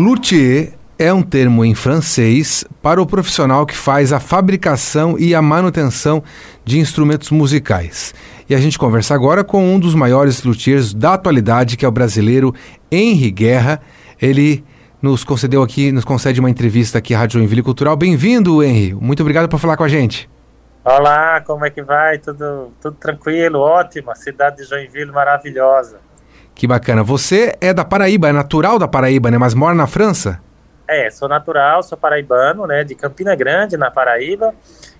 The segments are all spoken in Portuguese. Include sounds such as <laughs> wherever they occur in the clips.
Luthier é um termo em francês para o profissional que faz a fabricação e a manutenção de instrumentos musicais. E a gente conversa agora com um dos maiores luthiers da atualidade, que é o brasileiro Henri Guerra. Ele nos concedeu aqui, nos concede uma entrevista aqui à Rádio Joinville Cultural. Bem-vindo, Henri. Muito obrigado por falar com a gente. Olá, como é que vai? Tudo, tudo tranquilo, ótimo. A cidade de Joinville maravilhosa. Que bacana. Você é da Paraíba, é natural da Paraíba, né? Mas mora na França? É, sou natural, sou paraibano, né, de Campina Grande, na Paraíba,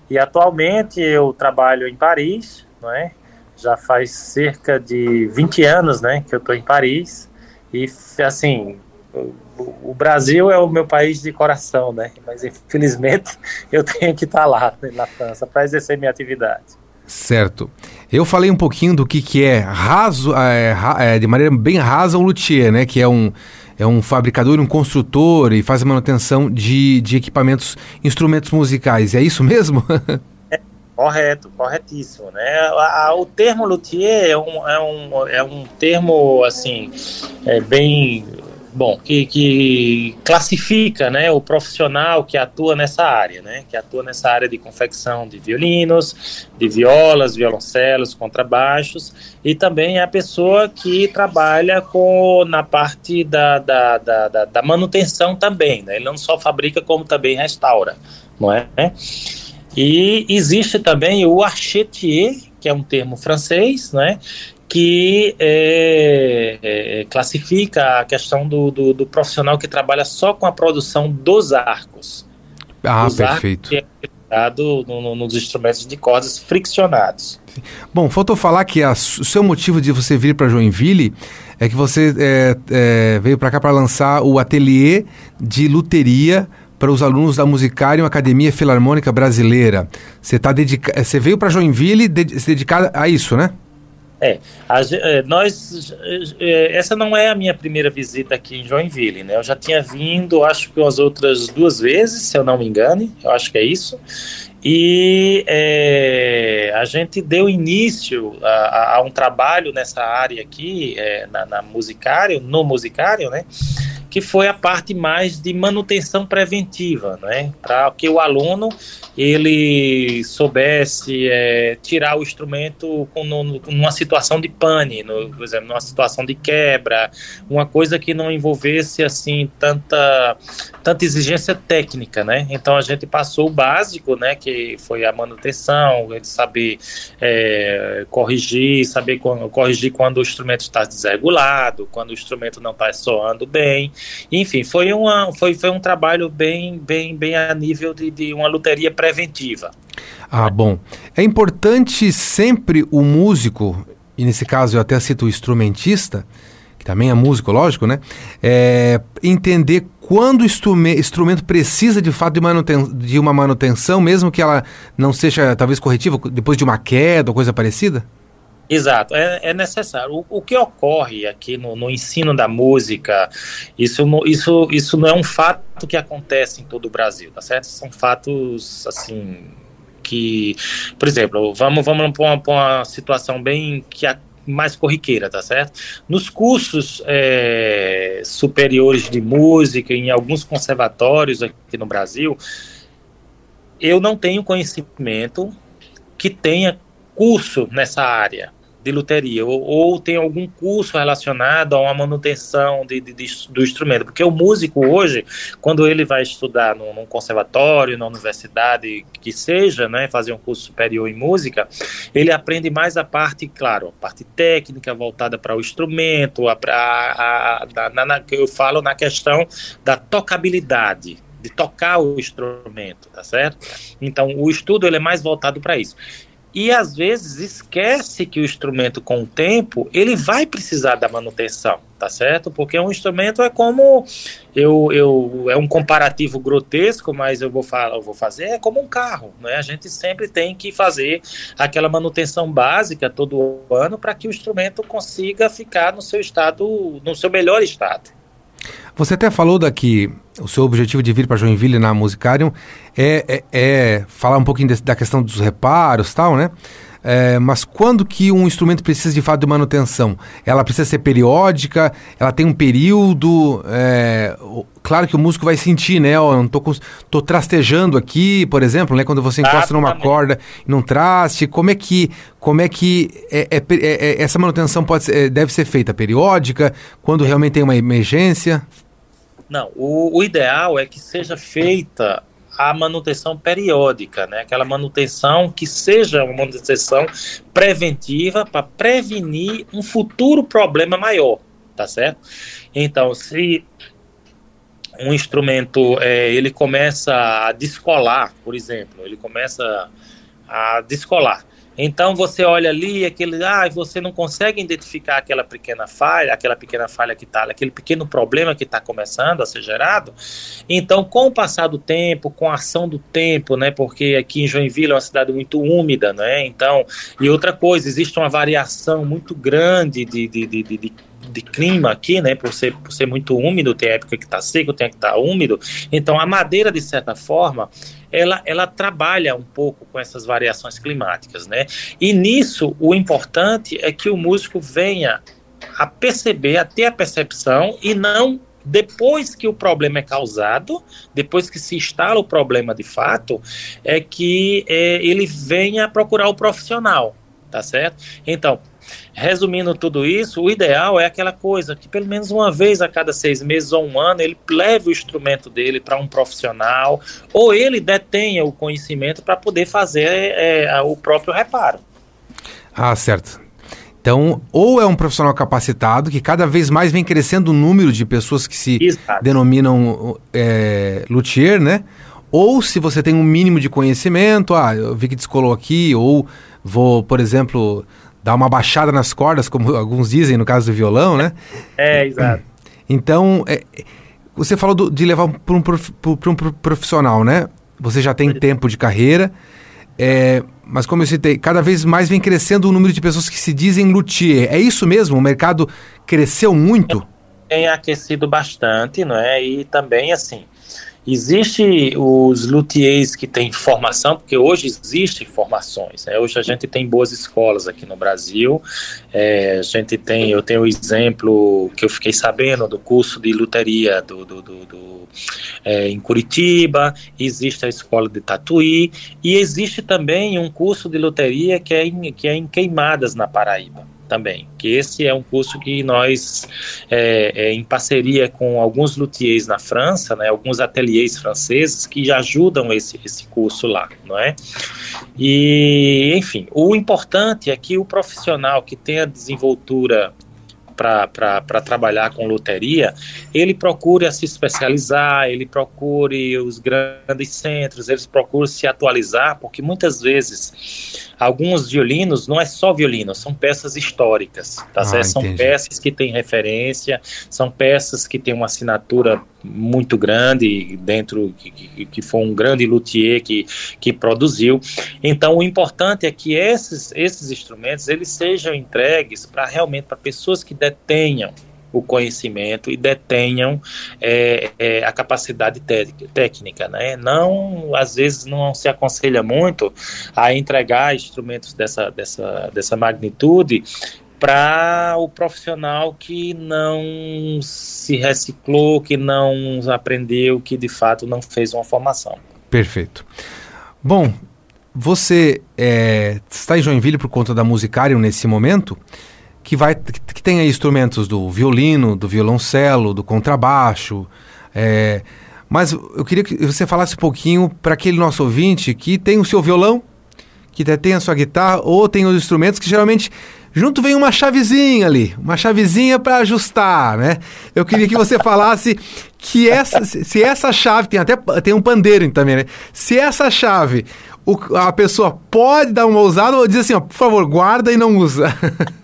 e atualmente eu trabalho em Paris, não é? Já faz cerca de 20 anos, né, que eu estou em Paris, e assim, o, Brasil é o meu país de coração, né, mas infelizmente <laughs> eu tenho que estar tá lá, né, na França, para exercer minha atividade. Certo. Eu falei um pouquinho do que, que é raso, é, é, de maneira bem rasa o luthier, né, que é um é um fabricador, um construtor e faz a manutenção de, de equipamentos, instrumentos musicais. É isso mesmo? <laughs> é, correto, corretíssimo. Né? A, a, o termo luthier é um, é um, é um termo assim, é bem bom, que, que classifica né, o profissional que atua nessa área, né, que atua nessa área de confecção de violinos, de violas, violoncelos, contrabaixos, e também é a pessoa que trabalha com, na parte da, da, da, da, da manutenção também, né, ele não só fabrica como também restaura, não é? E existe também o archetier, que é um termo francês, né, que é, é, classifica a questão do, do, do, profissional que trabalha só com a produção dos arcos. Ah, perfeito. Arcos que é no, no, nos instrumentos de cordas friccionados. Bom, faltou falar que a, o seu motivo de você vir para Joinville é que você é, é veio para cá para lançar o ateliê de luteria para os alunos da Musicarium Academia Filarmônica Brasileira. Você, tá dedica você veio para Joinville de se dedicar a isso, né? É, a, é, nós, é, essa não é a minha primeira visita aqui em Joinville, né? Eu já tinha vindo, acho que umas outras duas vezes, se eu não me engane, eu acho que é isso. E é, a gente deu início a, a, um trabalho nessa área aqui, é, na, na musicário, no musicário, né? Que foi a parte mais de manutenção preventiva, né? Para que o aluno ele soubesse é, tirar o instrumento com, no, numa situação de pane, no, por exemplo, numa situação de quebra, uma coisa que não envolvesse assim tanta tanta exigência técnica, né? Então a gente passou o básico, né? Que foi a manutenção, de saber é, corrigir, saber corrigir quando o instrumento está desregulado, quando o instrumento não está soando bem, enfim, foi, uma, foi, foi um trabalho bem, bem, bem a nível de, de uma loteria preventiva. Ah, bom. É importante sempre o músico, e nesse caso eu até cito o instrumentista, que também é músico, lógico, né? É, entender quando o instrumento precisa de fato de, manuten de uma manutenção, mesmo que ela não seja talvez corretiva, depois de uma queda ou coisa parecida? Exato, é, é necessário. O, o, que ocorre aqui no, no, ensino da música, isso, isso, isso não é um fato que acontece em todo o Brasil, tá certo? São fatos, assim, que, por exemplo, vamos, vamos para uma, uma situação bem que a, mais corriqueira, tá certo? Nos cursos é, superiores de música, em alguns conservatórios aqui no Brasil, eu não tenho conhecimento que tenha curso nessa área de luteria, ou, ou, tem algum curso relacionado a uma manutenção de, de, de, do instrumento, porque o músico hoje, quando ele vai estudar no, num conservatório, na universidade que seja, né, fazer um curso superior em música, ele aprende mais a parte, claro, a parte técnica voltada para o instrumento, a, a, a, na, na, eu falo na questão da tocabilidade, de tocar o instrumento, tá certo? Então, o estudo ele é mais voltado para isso e às vezes esquece que o instrumento com o tempo ele vai precisar da manutenção, tá certo? Porque um instrumento é como eu, eu é um comparativo grotesco, mas eu vou falar, eu vou fazer é como um carro, né? A gente sempre tem que fazer aquela manutenção básica todo ano para que o instrumento consiga ficar no seu estado, no seu melhor estado. Você até falou daqui, o seu objetivo de vir para Joinville na Musicarium é, é, é falar um pouquinho de, da questão dos reparos tal, né? É, mas quando que um instrumento precisa de fato de manutenção? Ela precisa ser periódica? Ela tem um período? É, claro que o músico vai sentir, né? Eu não tô, tô trastejando aqui, por exemplo, né? Quando você encosta numa corda num traste, como é que, como é que é, é, é, é essa manutenção pode ser, deve ser feita periódica, quando realmente tem uma emergência? Não, o, o ideal é que seja feita a manutenção periódica, né? Aquela manutenção que seja uma manutenção preventiva para prevenir um futuro problema maior, tá certo? Então, se um instrumento é, ele começa a descolar, por exemplo, ele começa a descolar. Então você olha ali aquele, ah, você não consegue identificar aquela pequena falha, aquela pequena falha que está, aquele pequeno problema que está começando a ser gerado. Então, com o passar do tempo, com a ação do tempo, né, porque aqui em Joinville é uma cidade muito úmida, né, então, e outra coisa, existe uma variação muito grande de, de, de, de de clima aqui, né, por ser, por ser muito úmido, tem época que está seco, tem que está úmido. Então, a madeira, de certa forma, ela, ela trabalha um pouco com essas variações climáticas, né? E nisso, o importante é que o músico venha a perceber, a ter a percepção e não depois que o problema é causado, depois que se instala o problema de fato, é que é, ele venha procurar o profissional, tá certo? Então, Resumindo tudo isso, o ideal é aquela coisa que pelo menos uma vez a cada seis meses ou um ano ele leve o instrumento dele para um profissional ou ele detenha o conhecimento para poder fazer é, o próprio reparo. Ah, certo. Então, ou é um profissional capacitado, que cada vez mais vem crescendo o número de pessoas que se Exato. denominam é, luthier, né? Ou se você tem um mínimo de conhecimento, ah, eu vi que descolou aqui, ou vou, por exemplo, dar uma baixada nas cordas, como <laughs> alguns dizem no caso do violão, né? É, exato. Então, é, você falou do, de levar para um, prof, um profissional, né? Você já tem tempo de carreira, é, mas como eu citei, cada vez mais vem crescendo o número de pessoas que se dizem luthier. É isso mesmo? O mercado cresceu muito? Tem aquecido bastante, não é? E também, assim, Existe os luthiers que têm formação, porque hoje existem formações. Né? Hoje a gente tem boas escolas aqui no Brasil. É, a gente tem, eu tenho o exemplo que eu fiquei sabendo do curso de luteria do, do, do, do é, em Curitiba. Existe a escola de Tatuí e existe também um curso de luteria que é em, que é em Queimadas na Paraíba também, que esse é um curso que nós, é, é, em parceria com alguns luthiers na França, né, alguns ateliês franceses que ajudam esse, esse curso lá, não é? E, enfim, o importante é que o profissional que tem a desenvoltura para trabalhar com loteria, ele procure se especializar, ele procure os grandes centros, eles procuram se atualizar, porque muitas vezes alguns violinos não é só violino, são peças históricas, tá ah, certo? São peças que têm referência, são peças que têm uma assinatura muito grande dentro que, que, que foi um grande luthier que, que produziu. Então o importante é que esses, esses instrumentos eles sejam entregues para realmente para pessoas que detenham o conhecimento e detenham é, é, a capacidade técnica, né? Não, às vezes não se aconselha muito a entregar instrumentos dessa, dessa, dessa magnitude para o profissional que não se reciclou, que não aprendeu, que de fato não fez uma formação. Perfeito. Bom, você é, está em Joinville por conta da Musicário nesse momento que vai que aí instrumentos do violino, do violoncelo, do contrabaixo. É, mas eu queria que você falasse um pouquinho para aquele nosso ouvinte que tem o seu violão, que tem a sua guitarra ou tem os instrumentos que geralmente junto vem uma chavezinha ali, uma chavezinha para ajustar, né? Eu queria que você falasse que essa, se essa chave tem até tem um pandeiro também, né? Se essa chave o, a pessoa pode dar uma ousada ou diz assim, ó, por favor, guarda e não usa. <laughs>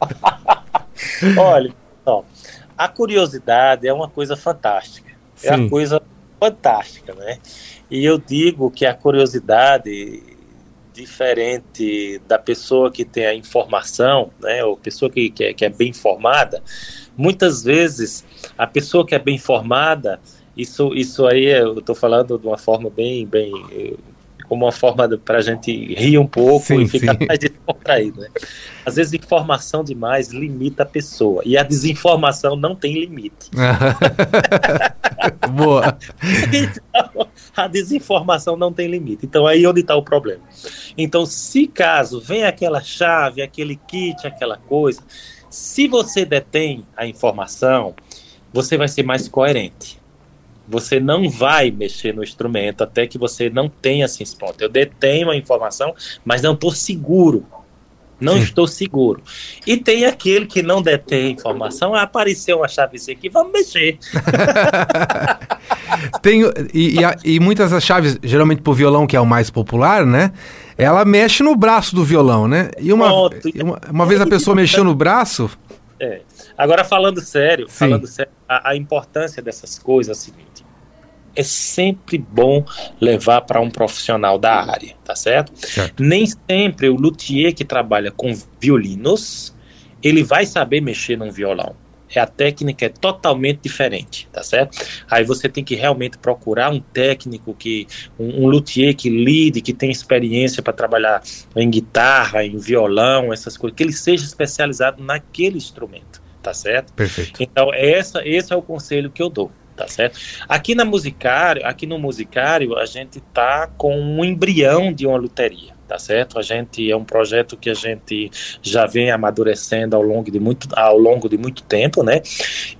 <laughs> Olha, ó, a curiosidade é uma coisa fantástica. Sim. É uma coisa fantástica, né? E eu digo que a curiosidade, diferente da pessoa que tem a informação, né, ou pessoa que, que, é, que é bem informada, muitas vezes a pessoa que é bem informada, isso, isso aí eu estou falando de uma forma bem, bem como uma forma para a gente rir um pouco sim, e ficar sim. mais descontraído. Né? Às vezes, informação demais limita a pessoa e a desinformação não tem limite. <laughs> Boa. Então, a desinformação não tem limite. Então, aí é onde está o problema. Então, se caso vem aquela chave, aquele kit, aquela coisa, se você detém a informação, você vai ser mais coerente. Você não vai mexer no instrumento até que você não tenha assim, pronto. Eu detenho a informação, mas não estou seguro não Sim. estou seguro. E tem aquele que não detém informação, apareceu uma chavezinha aqui, vamos mexer. <laughs> tem, e, e, e, muitas das chaves, geralmente pro violão, que é o mais popular, né? Ela mexe no braço do violão, né? E uma, uma, uma, vez a pessoa mexeu no braço. É. Agora, falando sério, Sim. falando sério, a, a importância dessas coisas é a seguinte é sempre bom levar para um profissional da área, tá certo? certo? Nem sempre o luthier que trabalha com violinos, ele vai saber mexer num violão. É a técnica é totalmente diferente, tá certo? Aí você tem que realmente procurar um técnico que um, um luthier que lide, que tem experiência para trabalhar em guitarra, em violão, essas coisas, que ele seja especializado naquele instrumento, tá certo? Perfeito. Então essa esse é o conselho que eu dou tá certo? Aqui na musicário, aqui no musicário, a gente tá com um embrião de uma luteria tá certo? A gente é um projeto que a gente já vem amadurecendo ao longo de muito, ao longo de muito tempo, né?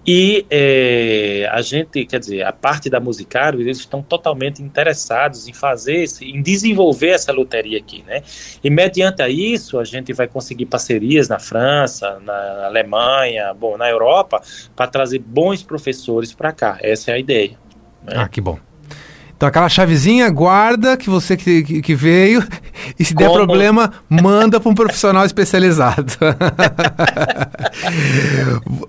E é, a gente, quer dizer, a parte da Musicário, eles estão totalmente interessados em fazer, esse, em desenvolver essa loteria aqui, né? E mediante a isso, a gente vai conseguir parcerias na França, na Alemanha, bom, na Europa, para trazer bons professores para cá. Essa é a ideia. Né? Ah, que bom. Então aquela chavezinha guarda que você que, que, que veio e se Como? der problema, manda para um profissional especializado. <laughs>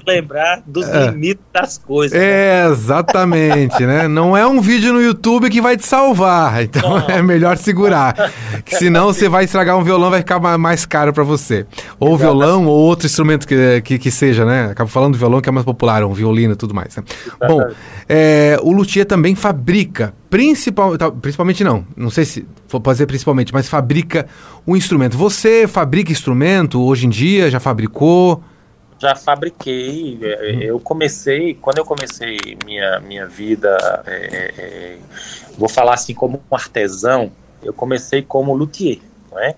Lembrar dos é. limites das coisas. É, né? exatamente, né? Não é um vídeo no YouTube que vai te salvar, então Não. é melhor segurar, que senão você vai estragar um violão, vai ficar mais caro para você. Ou violão ou outro instrumento que, que, que, seja, né? Acabo falando do violão que é mais popular, um violino e tudo mais. Né? Bom, é, o luthier também fabrica principal, principalmente não, não sei se pode ser principalmente, mas fabrica um instrumento. Você fabrica instrumento hoje em dia? Já fabricou? Já fabriquei. É, é, eu comecei, quando eu comecei minha, minha vida, é, é, é, vou falar assim como um artesão, eu comecei como luthier, não é?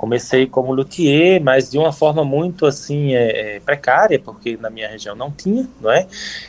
Comecei como luthier, mas de uma forma muito assim é, é, precária, porque na minha região não tinha, não é?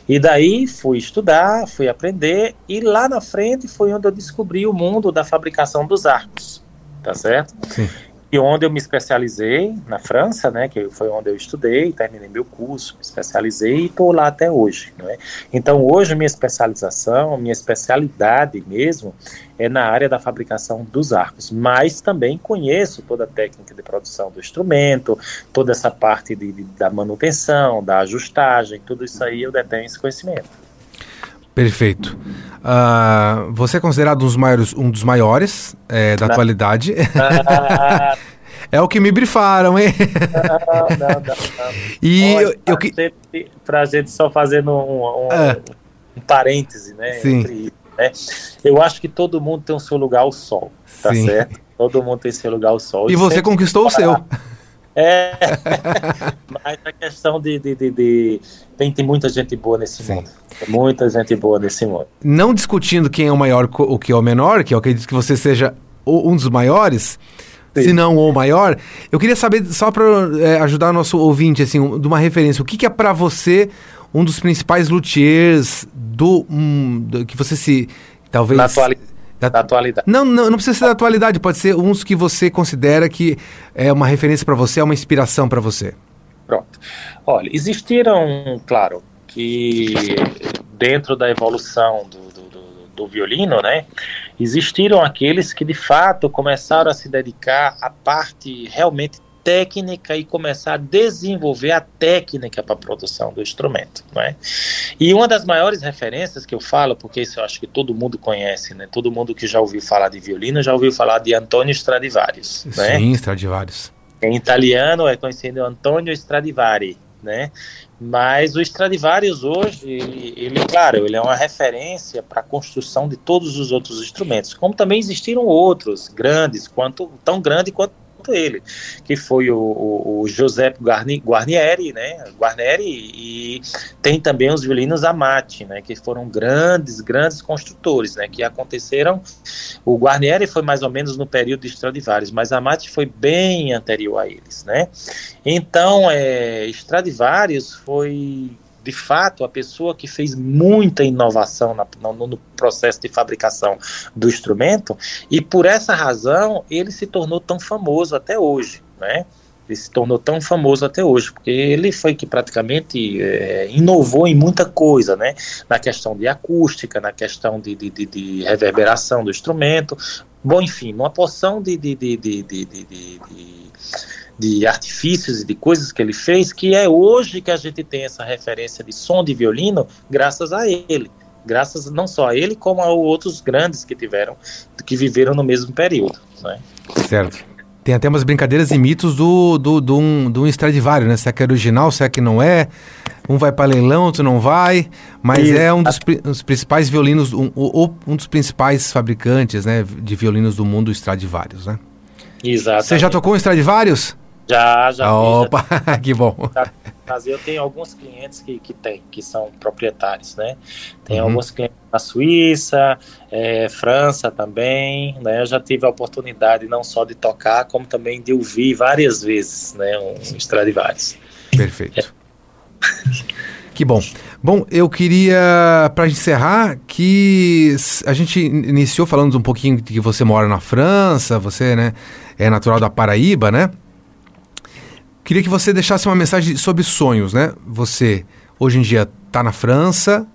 E daí fui estudar, fui aprender e lá na frente foi onde eu descobri o mundo da fabricação dos arcos, tá certo? Sim e onde eu me especializei na França, né, que foi onde eu estudei, terminei meu curso, me especializei e estou lá até hoje. Né? Então hoje minha especialização, minha especialidade mesmo é na área da fabricação dos arcos, mas também conheço toda a técnica de produção do instrumento, toda essa parte de, de, da manutenção, da ajustagem, tudo isso aí eu detenho esse conhecimento. Perfeito. Uh, você é considerado um dos maiores, um dos maiores é, da não. atualidade. Ah. <laughs> é o que me brifaram, hein? Não, não, não. <laughs> E Olha, eu, que... gente, pra gente só fazendo um, um, é. um parêntese, né? Sim. Entre, né? Eu acho que todo mundo tem o seu lugar ao sol, tá Sim. certo? Todo mundo tem seu lugar ao sol. E, e você conquistou o seu. É, <laughs> mas a questão de, de, de, de, Tem, tem muita gente boa nesse Sim. mundo. Muita gente boa nesse mundo. Não discutindo quem é o maior o que é o menor, que eu acredito que você seja um dos maiores, Sim. se não o maior, eu queria saber, só para é, ajudar o nosso ouvinte, assim, um, de uma referência, o que, que é para você um dos principais luthiers do, um, do, que você se talvez da, da, atualidade. Não, não, não precisa ser da atualidade, pode ser uns que você considera que é uma referência para você, é uma inspiração para você. Pronto. Olha, existiram, claro, que dentro da evolução do, do, do, do violino, né, existiram aqueles que de fato começaram a se dedicar à parte realmente técnica e começar a desenvolver a técnica para a produção do instrumento, né? E uma das maiores referências que eu falo, porque isso eu acho que todo mundo conhece, né? Todo mundo que já ouviu falar de violino já ouviu falar de Antonio Stradivarius, né? Sim, Stradivarius. Em italiano é conhecido Antonio Stradivari, né? Mas o Stradivarius hoje, ele, ele, claro, ele é uma referência para a construção de todos os outros instrumentos, como também existiram outros grandes, quanto tão grande quanto ele, que foi o, o, o Giuseppe Guarnieri, né, Guarnieri, e tem também os violinos Amati, né, que foram grandes, grandes construtores, né, que aconteceram, o Guarnieri foi mais ou menos no período de Stradivarius, mas Amati foi bem anterior a eles, né, então, é, Stradivarius foi de fato, a pessoa que fez muita inovação na, no, no, processo de fabricação do instrumento, e por essa razão ele se tornou tão famoso até hoje, né? Ele se tornou tão famoso até hoje, porque ele foi que praticamente é, inovou em muita coisa, né? Na questão de acústica, na questão de, de, de, de reverberação do instrumento, bom, enfim, uma porção de, de, de, artifícios e de coisas que ele fez, que é hoje que a gente tem essa referência de som de violino, graças a ele. Graças não só a ele, como a outros grandes que tiveram, que viveram no mesmo período. Né? Certo. Tem até umas brincadeiras e mitos do, do, do, um, do um né? Se é que é original, se é que não é. Um vai para leilão, outro não vai. Mas Isso. é um dos, dos principais violinos, um, um, um dos principais fabricantes né, de violinos do mundo, o Stradivarius, né? Exato. Você já tocou um Stradivarius? Já, já. Opa, já, <laughs> que bom. Mas eu tenho alguns clientes que, que tem, que são proprietários, né? Tem uhum. alguns clientes na Suíça, é, França também, né? Eu já tive a oportunidade não só de tocar, como também de ouvir várias vezes, né? Um Stradivarius. Perfeito. É. <laughs> Que bom. Bom, eu queria, para encerrar, que a gente iniciou falando um pouquinho de que você mora na França, você né, é natural da Paraíba, né? Queria que você deixasse uma mensagem sobre sonhos, né? Você hoje em dia está na França,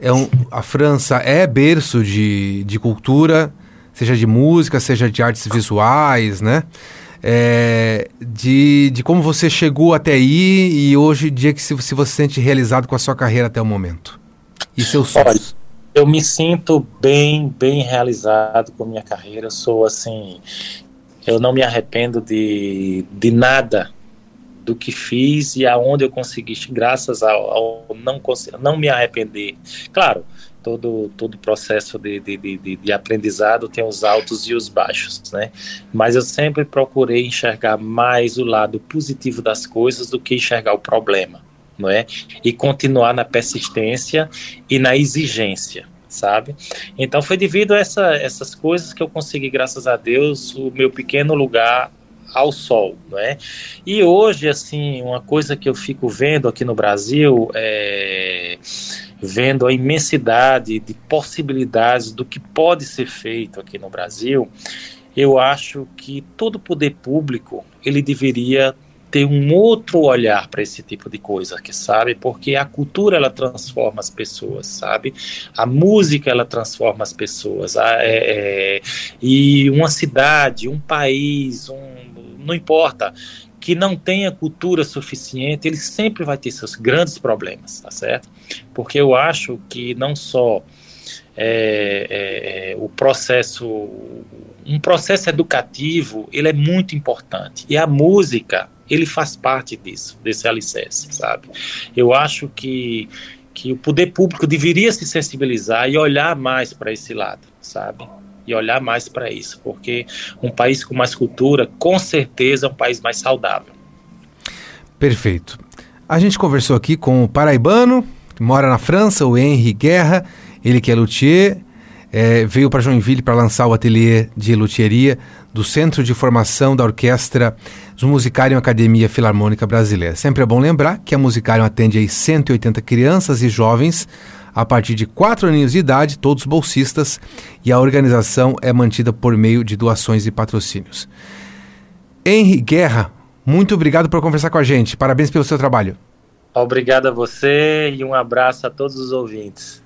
é um, a França é berço de, de cultura, seja de música, seja de artes visuais, né? É, de, de como você chegou até aí e hoje, dia que se, se você se sente realizado com a sua carreira até o momento. E seus sonhos. eu me sinto bem, bem realizado com a minha carreira. Sou assim, eu não me arrependo de, de nada do que fiz e aonde eu consegui, graças ao, ao não, não me arrepender. Claro, todo todo processo de, de, de, de, aprendizado tem os altos e os baixos, né? Mas eu sempre procurei enxergar mais o lado positivo das coisas do que enxergar o problema, não é? E continuar na persistência e na exigência, sabe? Então foi devido a essa, essas coisas que eu consegui, graças a Deus, o meu pequeno lugar ao sol, não é? E hoje, assim, uma coisa que eu fico vendo aqui no Brasil é vendo a imensidade de possibilidades do que pode ser feito aqui no Brasil, eu acho que todo poder público ele deveria ter um outro olhar para esse tipo de coisa, que sabe? Porque a cultura ela transforma as pessoas, sabe? A música ela transforma as pessoas. A, é, é, e uma cidade, um país, um, não importa, que não tenha cultura suficiente, ele sempre vai ter seus grandes problemas, tá certo? Porque eu acho que não só é, é, é, o processo, um processo educativo, ele é muito importante. E a música, ele faz parte disso, desse alicerce, sabe? Eu acho que, que o poder público deveria se sensibilizar e olhar mais para esse lado, sabe? E olhar mais para isso, porque um país com mais cultura, com certeza, é um país mais saudável. Perfeito. A gente conversou aqui com o paraibano, que mora na França, o Henri Guerra, ele que é luthier, é, veio para Joinville para lançar o ateliê de luthieria do Centro de Formação da Orquestra Musicarium Academia Filarmônica Brasileira. Sempre é bom lembrar que a Musicarium atende aí 180 crianças e jovens a partir de 4 aninhos de idade, todos bolsistas, e a organização é mantida por meio de doações e patrocínios. Henri Guerra, muito obrigado por conversar com a gente. Parabéns pelo seu trabalho. Obrigado a você e um abraço a todos os ouvintes.